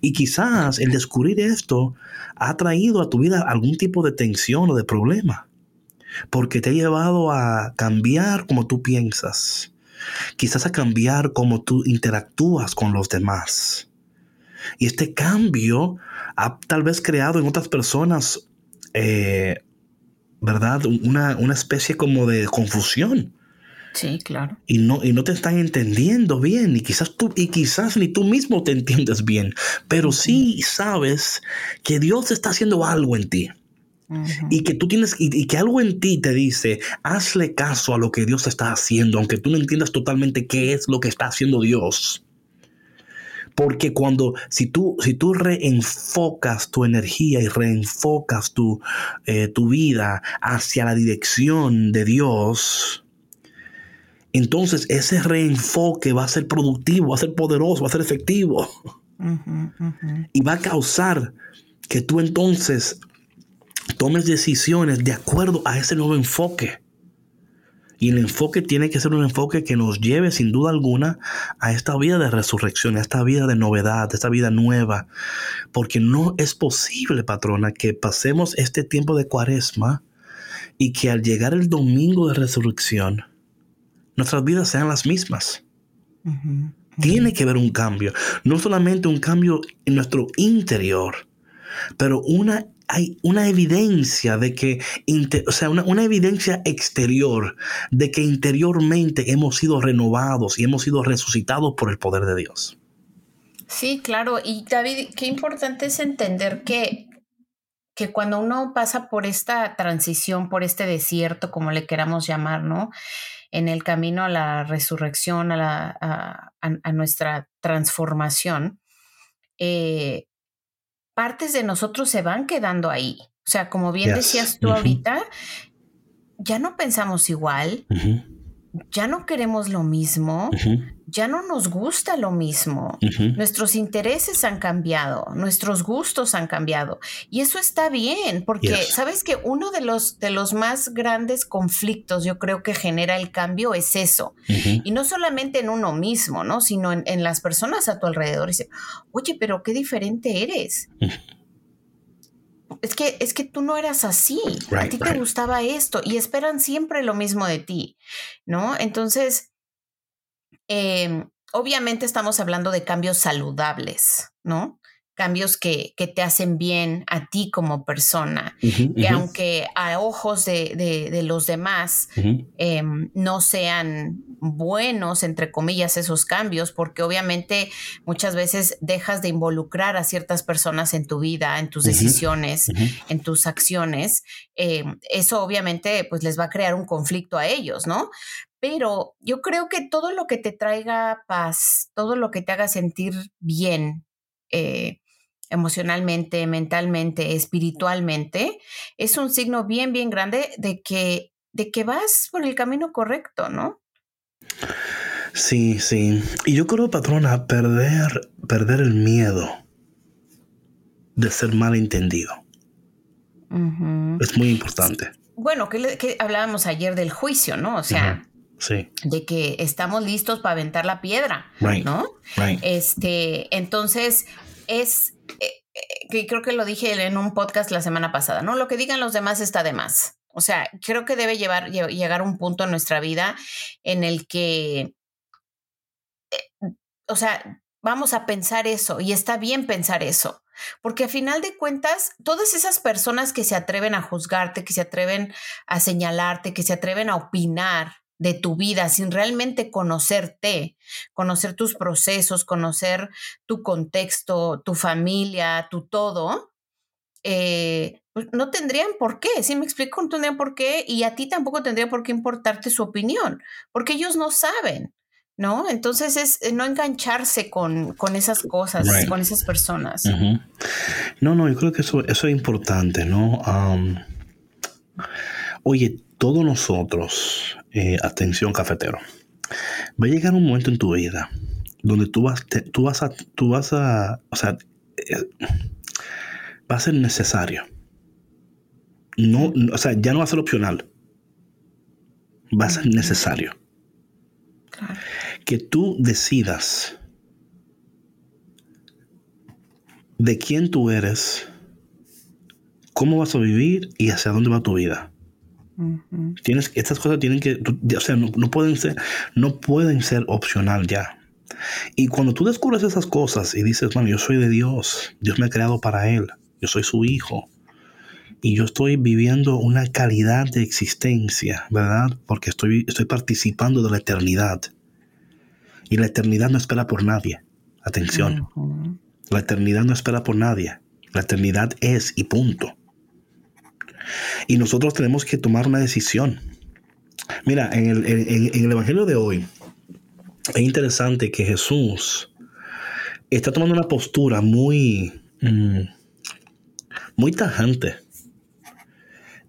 Y quizás el descubrir esto ha traído a tu vida algún tipo de tensión o de problema. Porque te ha llevado a cambiar como tú piensas. Quizás a cambiar como tú interactúas con los demás. Y este cambio ha tal vez creado en otras personas, eh, ¿verdad? Una, una especie como de confusión Sí, claro. Y no, y no te están entendiendo bien, y quizás tú, y quizás ni tú mismo te entiendes bien, pero sí sabes que Dios está haciendo algo en ti. Y que tú tienes, y, que algo en ti te dice, hazle caso a lo que Dios está haciendo, aunque tú no entiendas totalmente qué es lo que está haciendo Dios. Porque cuando, si tú, si tú reenfocas tu energía y reenfocas tu, eh, tu vida hacia la dirección de Dios, entonces ese reenfoque va a ser productivo, va a ser poderoso, va a ser efectivo. Y va a causar que tú entonces tomes decisiones de acuerdo a ese nuevo enfoque. Y el enfoque tiene que ser un enfoque que nos lleve sin duda alguna a esta vida de resurrección, a esta vida de novedad, a esta vida nueva. Porque no es posible, patrona, que pasemos este tiempo de cuaresma y que al llegar el domingo de resurrección, nuestras vidas sean las mismas. Tiene que haber un cambio. No solamente un cambio en nuestro interior, pero una hay una evidencia de que, o sea, una, evidencia exterior de que interiormente hemos sido renovados y hemos sido resucitados por el poder de Dios. Sí, claro. Y David, qué importante es entender que, que cuando uno pasa por esta transición, por este desierto, como le queramos llamar, ¿no? En el camino a la resurrección, a, la, a, nuestra transformación, eh, partes de nosotros se van quedando ahí. O sea, como bien decías tú ahorita, ya no pensamos igual, ya no queremos lo mismo, ya no nos gusta lo mismo. Nuestros intereses han cambiado, nuestros gustos han cambiado. Y eso está bien, porque sabes que uno de los, de los más grandes conflictos yo creo que genera el cambio es eso. Y no solamente en uno mismo, ¿no? Sino en, las personas a tu alrededor. Dice, oye, pero qué diferente eres es que, es que tú no eras así, a ti te gustaba esto y esperan siempre lo mismo de ti, ¿no? Entonces, em, obviamente estamos hablando de cambios saludables, ¿no? cambios que, que, te hacen bien a ti como persona, que aunque a ojos de, de, los demás em, no sean buenos, entre comillas, esos cambios, porque obviamente muchas veces dejas de involucrar a ciertas personas en tu vida, en tus decisiones, en tus acciones, em, eso obviamente pues les va a crear un conflicto a ellos, ¿no? Pero yo creo que todo lo que te traiga paz, todo lo que te haga sentir bien, eh, emocionalmente, mentalmente, espiritualmente, es un signo bien, bien grande de que, de que vas por el camino correcto, ¿no? Sí, sí. Y yo creo, patrona, perder, perder el miedo de ser malentendido. Es muy importante. Bueno, que, hablábamos ayer del juicio, ¿no? O sea, Sí. de que estamos listos para aventar la piedra, ¿no? Este, entonces es eh, eh, que creo que lo dije en un podcast la semana pasada, ¿no? Lo que digan los demás está de más. O sea, creo que debe llevar, llegar un punto en nuestra vida en el que, eh, o sea, vamos a pensar eso y está bien pensar eso. Porque a final de cuentas, todas esas personas que se atreven a juzgarte, que se atreven a señalarte, que se atreven a opinar, de tu vida sin realmente conocerte, conocer tus procesos, conocer tu contexto, tu familia, tu todo, eh, pues, no tendrían por qué, si me explico, no tendrían por qué y a ti tampoco tendría por qué importarte su opinión, porque ellos no saben. ¿No? Entonces es eh, no engancharse con, con esas cosas, con esas personas. No, no, yo creo que eso, eso es importante, ¿no? Oye, todos nosotros, eh, atención cafetero, va a llegar un momento en tu vida donde tú vas, tú vas a, tú vas a, o sea, eh, va a ser necesario. No, o sea, ya no va a ser opcional. Va a ser necesario. Que tú decidas de quién tú eres, cómo vas a vivir y hacia dónde va tu vida. Tienes, estas cosas tienen que, o sea, no, pueden ser, no pueden ser opcional ya. Y cuando tú descubres esas cosas y dices, bueno, yo soy de Dios, Dios me ha creado para Él, yo soy su hijo, y yo estoy viviendo una calidad de existencia, ¿verdad? Porque estoy, estoy participando de la eternidad. Y la eternidad no espera por nadie. Atención. La eternidad no espera por nadie. La eternidad es y punto. Y nosotros tenemos que tomar una decisión. Mira, en el, Evangelio de hoy es interesante que Jesús está tomando una postura muy, mm, muy tajante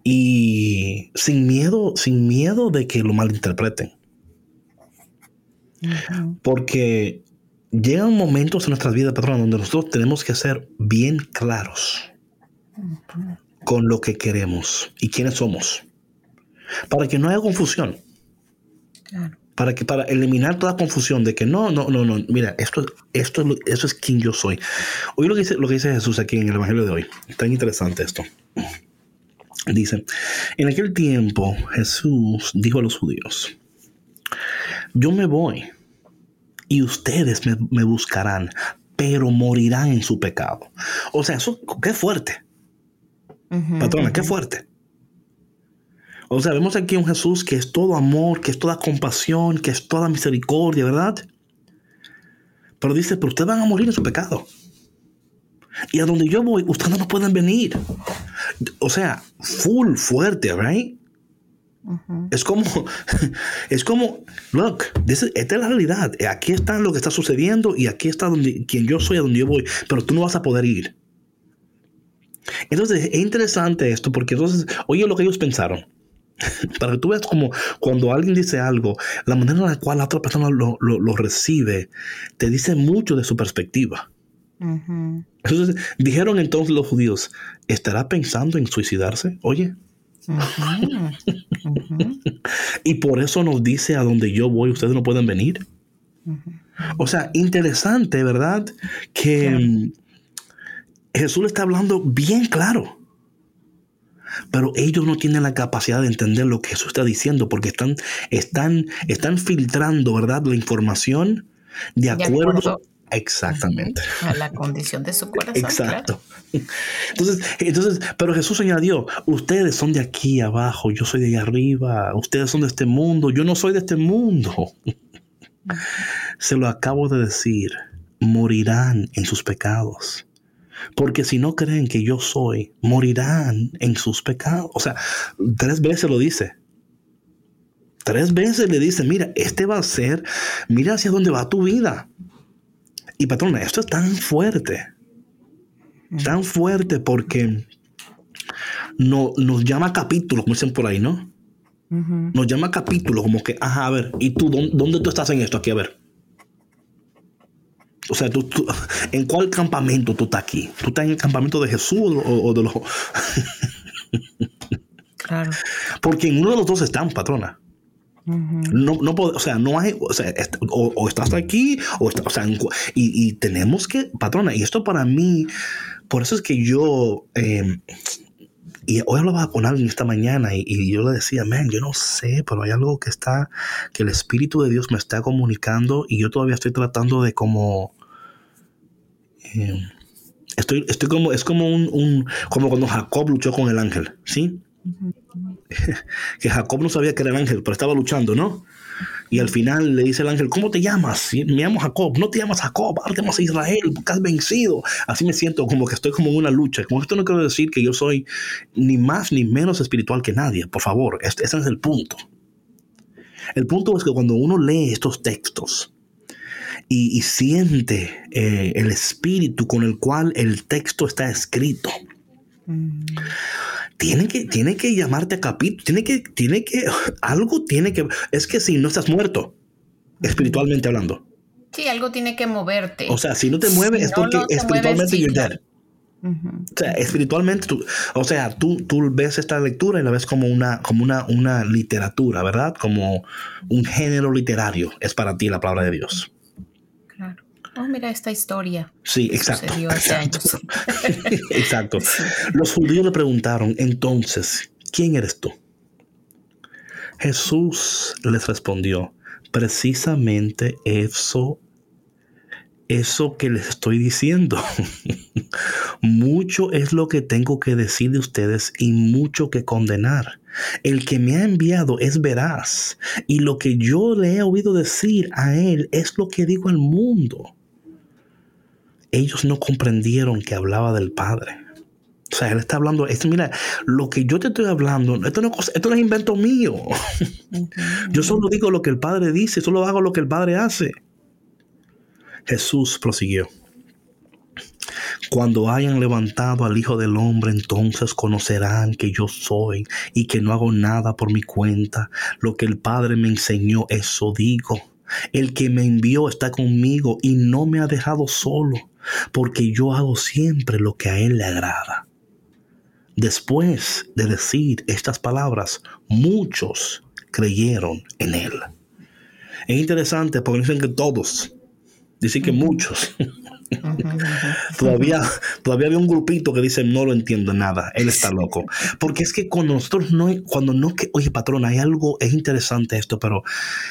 y sin miedo, sin miedo de que lo malinterpreten. Porque llegan momentos en nuestras vidas, patrón, donde nosotros tenemos que ser bien claros con lo que queremos y quiénes somos. Para que no haya confusión. Para, que, para eliminar toda confusión de que no, no, no, no, mira, esto, esto, eso es quien yo soy. Oye lo que, dice, lo que dice Jesús aquí en el Evangelio de hoy. Está interesante esto. Dice, en aquel tiempo Jesús dijo a los judíos, yo me voy y ustedes me, buscarán, pero morirán en su pecado. O sea, eso, qué fuerte. Patrona, qué fuerte. O sea, vemos aquí un Jesús que es todo amor, que es toda compasión, que es toda misericordia, ¿verdad? Pero dice, pero ustedes van a morir en su pecado. Y a donde yo voy, ustedes no pueden venir. O sea, full, fuerte, ¿right? Es como, <laughs> es como, look, esta es la realidad. Aquí está lo que está sucediendo y aquí está donde, quien yo soy, a donde yo voy, pero tú no vas a poder ir. Entonces, es interesante esto porque entonces, oye lo que ellos pensaron. <laughs> Para que tú veas como cuando alguien dice algo, la manera en la cual la otra persona lo, recibe, te dice mucho de su perspectiva. Entonces, dijeron entonces los judíos, ¿estará pensando en suicidarse? Oye. <laughs> y por eso nos dice a donde yo voy, ustedes no pueden venir. O sea, interesante, ¿verdad? Que Jesús le está hablando bien claro. Pero ellos no tienen la capacidad de entender lo que Jesús está diciendo porque están, están, están filtrando, ¿verdad? La información de acuerdo, Exactamente. A la condición de su corazón. Exacto. Entonces, entonces, pero Jesús añadió, ustedes son de aquí abajo, yo soy de allá arriba, ustedes son de este mundo, yo no soy de este mundo. Se lo acabo de decir, morirán en sus pecados. Porque si no creen que yo soy, morirán en sus pecados. O sea, tres veces lo dice. Tres veces le dice, mira, este va a ser, mira hacia dónde va tu vida. Y patrona, esto es tan fuerte, tan fuerte porque no, nos llama capítulo, como dicen por ahí, ¿no? Nos llama capítulo, como que, ajá, a ver, ¿y tú dónde, tú estás en esto aquí? A ver. O sea, tú, ¿en cuál campamento tú estás aquí? ¿Tú estás en el campamento de Jesús o, de los... claro. Porque en uno de los dos están, patrona. No, no o sea, no hay, o, sea, o, estás aquí, o, está, o sea, y, tenemos que, patrona, y esto para mí, por eso es que yo, em, y hoy hablaba con alguien esta mañana y, yo le decía, man, yo no sé, pero hay algo que está, que el Espíritu de Dios me está comunicando y yo todavía estoy tratando de como, em, estoy, estoy como, es como un, un, como cuando Jacob luchó con el ángel, ¿sí? <laughs> que Jacob no sabía que era el ángel, pero estaba luchando, ¿no? Y al final le dice el ángel, ¿cómo te llamas? Me llamo Jacob, no te llamas Jacob, ahora te Israel, porque has vencido. Así me siento como que estoy como en una lucha. Como esto no quiero decir que yo soy ni más ni menos espiritual que nadie, por favor, ese es el punto. El punto es que cuando uno lee estos textos y, siente eh, el espíritu con el cual el texto está escrito, mm tiene que, tiene que llamarte a capítulo, tiene que, tiene que, <laughs> algo tiene que, es que si no estás muerto, espiritualmente hablando. Sí, algo tiene que moverte. O sea, si no te mueves es porque espiritualmente you're dead. O sea, espiritualmente, tú, o sea, tú, tú ves esta lectura y la ves como una, como una, una literatura, ¿verdad? Como un género literario. Es para ti la palabra de Dios oh, mira esta historia. Sí, exacto. Exacto. <laughs> Los judíos le preguntaron, entonces, ¿quién eres tú? Jesús les respondió, precisamente eso, eso que les estoy diciendo. <laughs> mucho es lo que tengo que decir de ustedes y mucho que condenar. El que me ha enviado es veraz, y lo que yo le he oído decir a él es lo que digo al mundo ellos no comprendieron que hablaba del Padre. O sea, él está hablando, esto, mira, lo que yo te estoy hablando, esto no, esto no es invento mío. <laughs> yo solo digo lo que el Padre dice, solo hago lo que el Padre hace. Jesús prosiguió. Cuando hayan levantado al Hijo del Hombre, entonces conocerán que yo soy y que no hago nada por mi cuenta. Lo que el Padre me enseñó, eso digo. El que me envió está conmigo y no me ha dejado solo porque yo hago siempre lo que a Él le agrada. Después de decir estas palabras, muchos creyeron en Él. Es interesante porque dicen que todos, dicen que muchos. <laughs> todavía, todavía había un grupito que dice no lo entiendo nada, él está loco. Porque es que con nosotros no, cuando no que, oye patrón, hay algo, es interesante esto, pero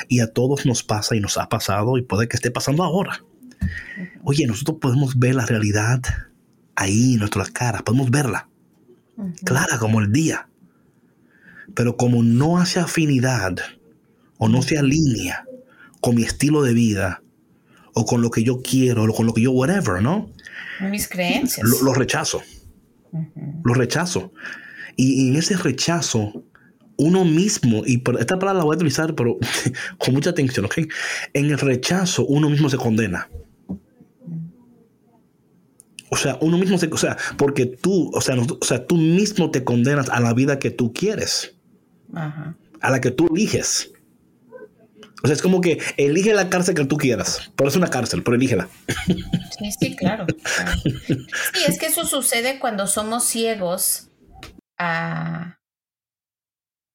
y a todos nos pasa y nos ha pasado y puede que esté pasando ahora. Oye, nosotros podemos ver la realidad ahí en nuestras caras, podemos verla, clara como el día. Pero como no hace afinidad o no se alinea con mi estilo de vida o con lo que yo quiero o con lo que yo, whatever, ¿no? Mis creencias. Lo, rechazo. Lo rechazo. Y, en ese rechazo, uno mismo, y esta palabra la voy a utilizar, pero <laughs> con mucha atención, ¿ok? En el rechazo, uno mismo se condena. O sea, uno mismo se, o sea, porque tú, o sea, o sea, tú mismo te condenas a la vida que tú quieres, a la que tú eliges. O sea, es como que elige la cárcel que tú quieras. Pero es una cárcel, pero elígela. Sí, sí, claro. <laughs> Sí, es que eso sucede cuando somos ciegos a,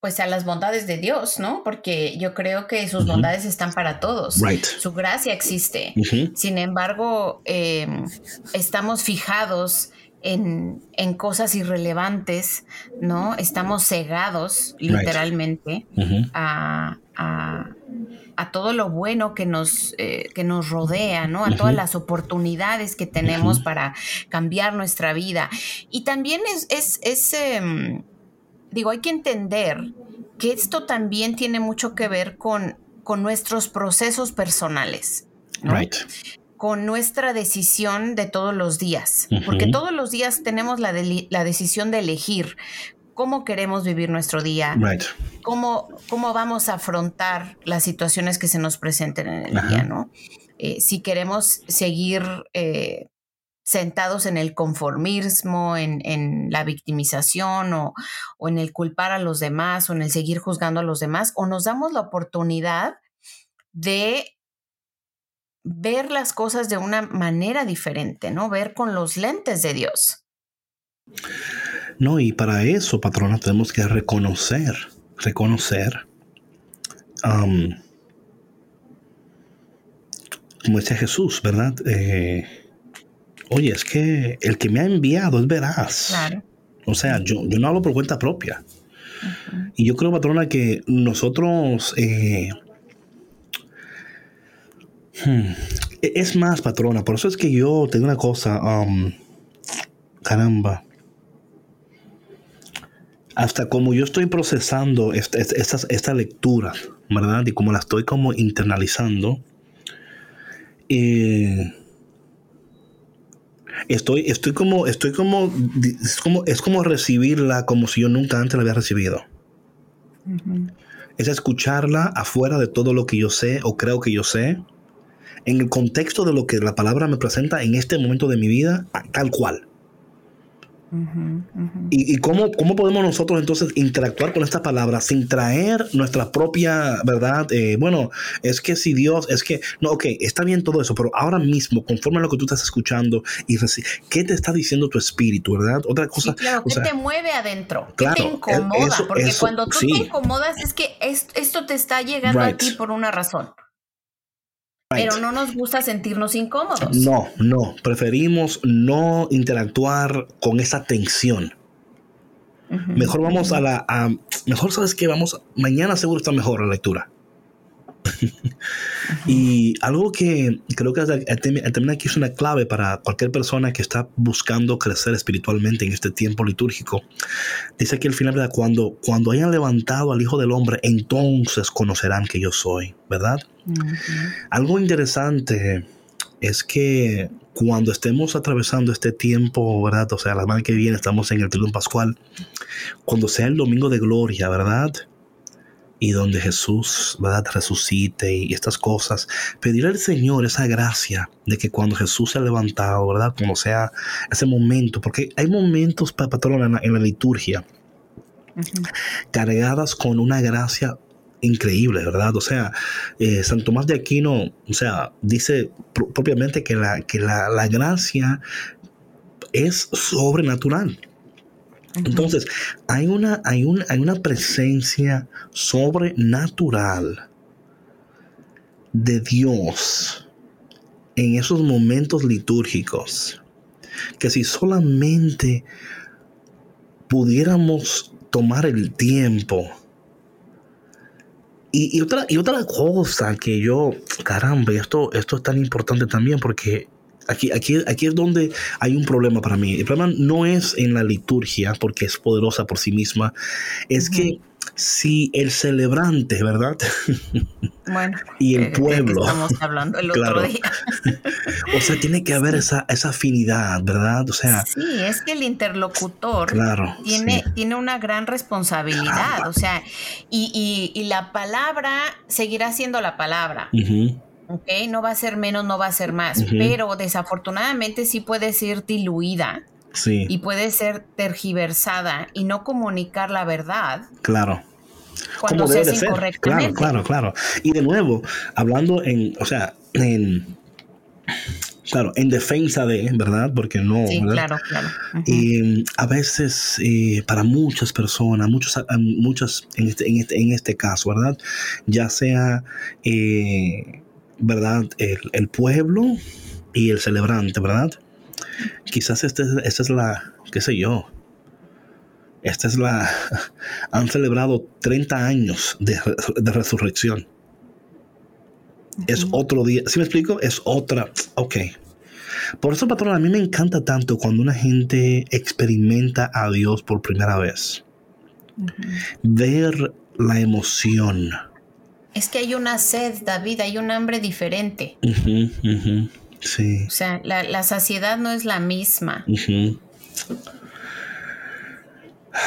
pues a las bondades de Dios, ¿no? Porque yo creo que sus bondades están para todos. Su gracia existe. Sin embargo, em, estamos fijados en, cosas irrelevantes, ¿no? Estamos cegados, literalmente, a, todo lo bueno que nos, eh, que nos rodea, ¿no? A todas las oportunidades que tenemos para cambiar nuestra vida. Y también es, es, es em, digo, hay que entender que esto también tiene mucho que ver con, con nuestros procesos personales. Con nuestra decisión de todos los días, porque todos los días tenemos la, la, decisión de elegir cómo queremos vivir nuestro día, cómo, cómo vamos a afrontar las situaciones que se nos presenten en el día, ¿no? Eh, si queremos seguir eh, sentados en el conformismo, en, la victimización o, en el culpar a los demás o en el seguir juzgando a los demás, o nos damos la oportunidad de ver las cosas de una manera diferente, ¿no? Ver con los lentes de Dios. No, y para eso, patrona, tenemos que reconocer, reconocer, como decía Jesús, ¿verdad? Eh, oye, es que el que me ha enviado es veraz. Claro. O sea, yo, yo no hablo por cuenta propia. Y yo creo, patrona, que nosotros... Eh, hmm, e, es más, patrona, por eso es que yo tengo una cosa, um, caramba. Hasta como yo estoy procesando esta, esta, esta, lectura, ¿verdad? Y como la estoy como internalizando, eh, estoy, estoy como, estoy como, es como, es como recibirla como si yo nunca antes la había recibido. Es escucharla afuera de todo lo que yo sé o creo que yo sé, en el contexto de lo que la palabra me presenta en este momento de mi vida, tal cual. ¿Y, cómo, cómo, podemos nosotros entonces interactuar con esta palabra sin traer nuestra propia verdad? Eh, bueno, es que si Dios, es que, no, ok, está bien todo eso, pero ahora mismo, conforme a lo que tú estás escuchando, y ¿qué te está diciendo tu espíritu, verdad? Otra cosa. claro, ¿qué te mueve adentro? ¿Qué te incomoda? Porque cuando tú te incomodas es que esto te está llegando a ti por una razón. Pero no nos gusta sentirnos incómodos. No, no, preferimos no interactuar con esa tensión. mejor vamos a la... mejor sabes que vamos, mañana seguro está mejor la lectura. y algo que creo que también aquí es una clave para cualquier persona que está buscando crecer espiritualmente en este tiempo litúrgico. Dice que al final, ¿verdad? Cuando, cuando hayan levantado al Hijo del Hombre, entonces conocerán que yo soy, ¿verdad? Algo interesante es que cuando estemos atravesando este tiempo, ¿verdad? O sea, la semana que viene estamos en el Triunfo Pascual, cuando sea el Domingo de Gloria, ¿verdad? Y donde Jesús, ¿verdad? Resucite y estas cosas, pedirle al Señor esa gracia de que cuando Jesús se ha levantado, ¿verdad? Como sea ese momento, porque hay momentos, patrona, en la liturgia, cargadas con una gracia increíble, ¿verdad? O sea, eh, San Tomás de Aquino, o sea, dice propiamente que la, que la, gracia es sobrenatural. Entonces, hay una, hay, hay una presencia sobrenatural de Dios en esos momentos litúrgicos, que si solamente pudiéramos tomar el tiempo. Y, otra, y otra cosa que yo, caramba, esto, esto es tan importante también porque aquí, aquí, aquí es donde hay un problema para mí. El problema no es en la liturgia, porque es poderosa por sí misma, es que si el celebrante, ¿verdad? <laughs> Bueno, y el pueblo. estamos hablando el <laughs> otro día. <laughs> o sea, tiene que haber esa, esa afinidad, ¿verdad? O sea. Sí, es que el interlocutor tiene, tiene una gran responsabilidad. O sea, y, y, la palabra seguirá siendo la palabra. ¿ok? No va a ser menos, no va a ser más, pero desafortunadamente sí puede ser diluida y puede ser tergiversada y no comunicar la verdad. Claro. Cuando se hace incorrectamente. Claro, claro, claro. Y de nuevo, hablando en, o sea, en claro, en defensa de, ¿verdad? Porque no. Sí, claro, claro. Y a veces, eh, para muchas personas, muchos, muchas, en este, en este, en este caso, ¿verdad? Ya sea, eh, ¿verdad? El, el, pueblo y el celebrante, ¿verdad? Quizás este, esta es la, qué sé yo, esta es la, <laughs> han celebrado 30 años de, resurrección. Es otro día, ¿sí me explico? Es otra, ok. Por eso, patrón, a mí me encanta tanto cuando una gente experimenta a Dios por primera vez. Ver la emoción. Es que hay una sed, David, hay un hambre diferente. Sí. O sea, la, saciedad no es la misma.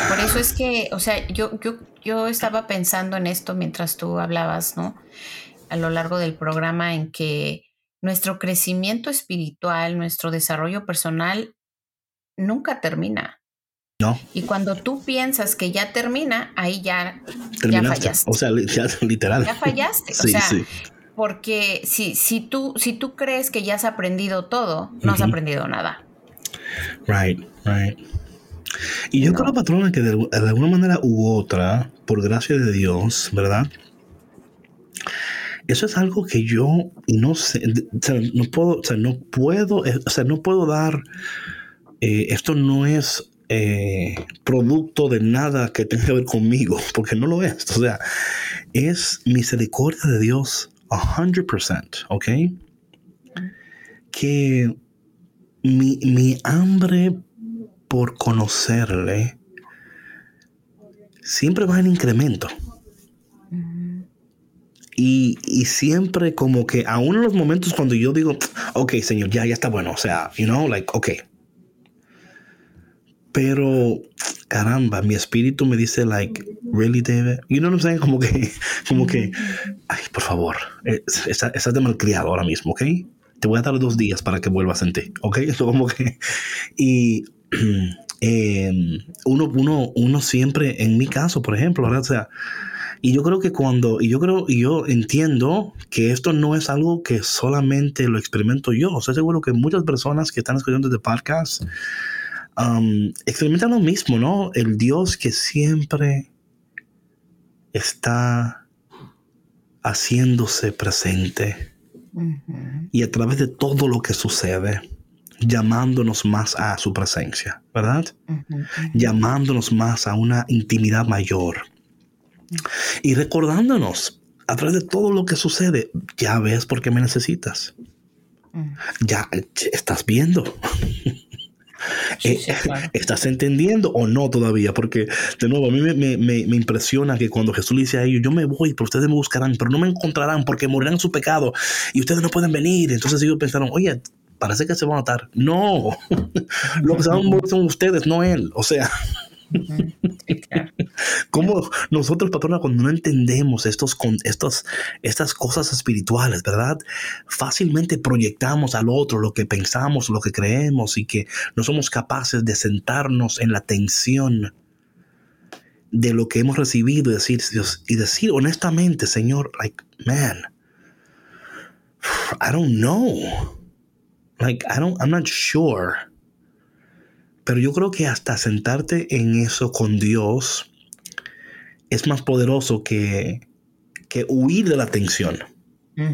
Por eso es que, o sea, yo, yo, yo estaba pensando en esto mientras tú hablabas, ¿no? A lo largo del programa en que nuestro crecimiento espiritual, nuestro desarrollo personal nunca termina. No. Y cuando tú piensas que ya termina, ahí ya, ya fallaste. O sea, ya, <laughs> literal. Ya fallaste. o sea, porque si, si, tú, si tú crees que ya has aprendido todo, no has aprendido nada. Right, right. Y yo creo, patrona, que de, alguna manera u otra, por gracia de Dios, ¿verdad? Eso es algo que yo no sé, o sea, no puedo, o sea, no puedo, eh, o sea, no puedo dar, eh, esto no es eh, producto de nada que tenga que ver conmigo, porque no lo es, o sea, es misericordia de Dios 100%, ¿ok? Que mi, mi hambre por conocerle siempre va en incremento. Y, y, siempre como que, aún en los momentos cuando yo digo, ok, Señor, ya, ya está bueno, o sea, you know, like, ok. Pero caramba, mi espíritu me dice, like, really, David? You know what I'm saying? Como que, <laughs> como que, ay, por favor, eh, estás de malcriado ahora mismo, ¿ok? Te voy a dar dos días para que vuelvas en ti, ¿ok? <laughs> Eso como que, y <clears throat> em, uno, uno, uno siempre, en mi caso, por ejemplo, ¿verdad? O sea, y yo creo que cuando, y yo creo, y yo entiendo que esto no es algo que solamente lo experimento yo. Sea, seguro que muchas personas que están escuchando este podcast, um, experimentan lo mismo, ¿no? El Dios que siempre está haciéndose presente y a través de todo lo que sucede, llamándonos más a su presencia, ¿verdad? Llamándonos más a una intimidad mayor y recordándonos a través de todo lo que sucede, ya ves por qué me necesitas. Ya estás viendo. Eh, <laughs> ¿Estás entendiendo o no todavía? Porque, de nuevo, a mí me, impresiona que cuando Jesús le dice a ellos, yo me voy, pero ustedes me buscarán, pero no me encontrarán porque morirán en su pecado y ustedes no pueden venir. Entonces ellos pensaron, oye, parece que se va a matar. No, <laughs> lo que se van a morir son ustedes, no él. O sea, <laughs> como nosotros, patrona, cuando no entendemos estos, estos, estas cosas espirituales, ¿verdad? Fácilmente proyectamos al otro lo que pensamos, lo que creemos y que no somos capaces de sentarnos en la tensión de lo que hemos recibido y decir, Dios, y decir honestamente, Señor, like, man, <sighs> I don't know. Like, I don't, I'm not sure. Pero yo creo que hasta sentarte en eso con Dios es más poderoso que, que huir de la tensión. You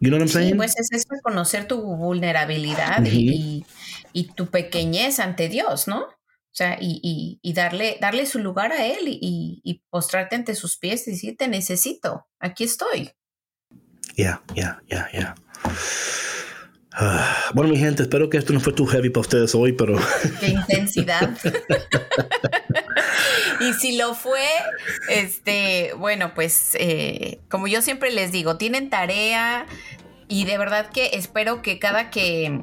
know what I'm saying? pues es eso, conocer tu vulnerabilidad y, tu pequeñez ante Dios, ¿no? O sea, y, darle, darle su lugar a Él y, postrarte ante sus pies y decir, te necesito, aquí estoy. Ya, ya, ya, ya. Bueno, mi gente, espero que esto no fue too heavy para ustedes hoy, pero... Qué intensidad. <laughs> y si lo fue, este, bueno, pues eh, como yo siempre les digo, tienen tarea y de verdad que espero que cada que,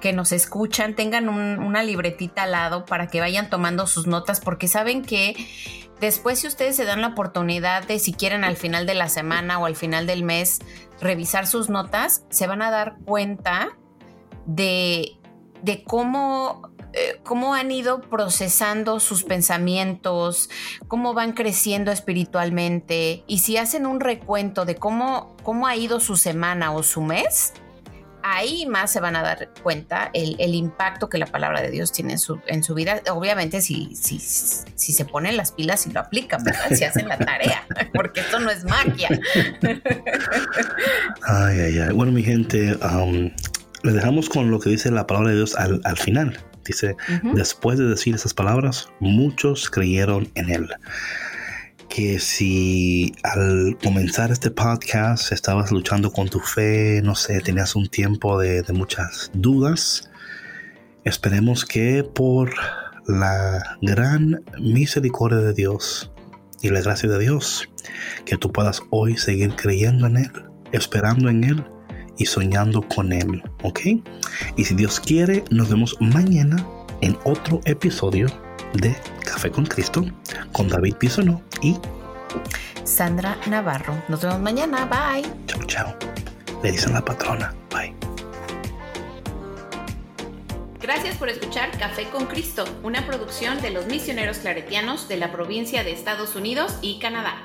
que nos escuchan tengan una libretita al lado para que vayan tomando sus notas, porque saben que después si ustedes se dan la oportunidad de si quieren al final de la semana o al final del mes revisar sus notas, se van a dar cuenta de, de cómo eh, cómo han ido procesando sus pensamientos, cómo van creciendo espiritualmente y si hacen un recuento de cómo, cómo ha ido su semana o su mes, ahí más se van a dar cuenta el, impacto que la palabra de Dios tiene en su, en su vida. Obviamente, si, si, si, se ponen las pilas y lo aplican, Si hacen la tarea, <laughs> porque esto no es magia. <laughs> Ay, ay, ay. Bueno, mi gente, um, les dejamos con lo que dice la palabra de Dios al, al final. Dice, después de decir esas palabras, muchos creyeron en él. Que si al comenzar este podcast estabas luchando con tu fe, no sé, tenías un tiempo de, muchas dudas, esperemos que por la gran misericordia de Dios y la gracia de Dios, que tú puedas hoy seguir creyendo en Él, esperando en Él y soñando con Él, ¿ok? Y si Dios quiere, nos vemos mañana en otro episodio de Café con Cristo con David Pisonó y Sandra Navarro. Nos vemos mañana. Bye. Chao, chao. Le dicen la patrona. Bye. Gracias por escuchar Café con Cristo, una producción de los misioneros claretianos de la provincia de Estados Unidos y Canadá.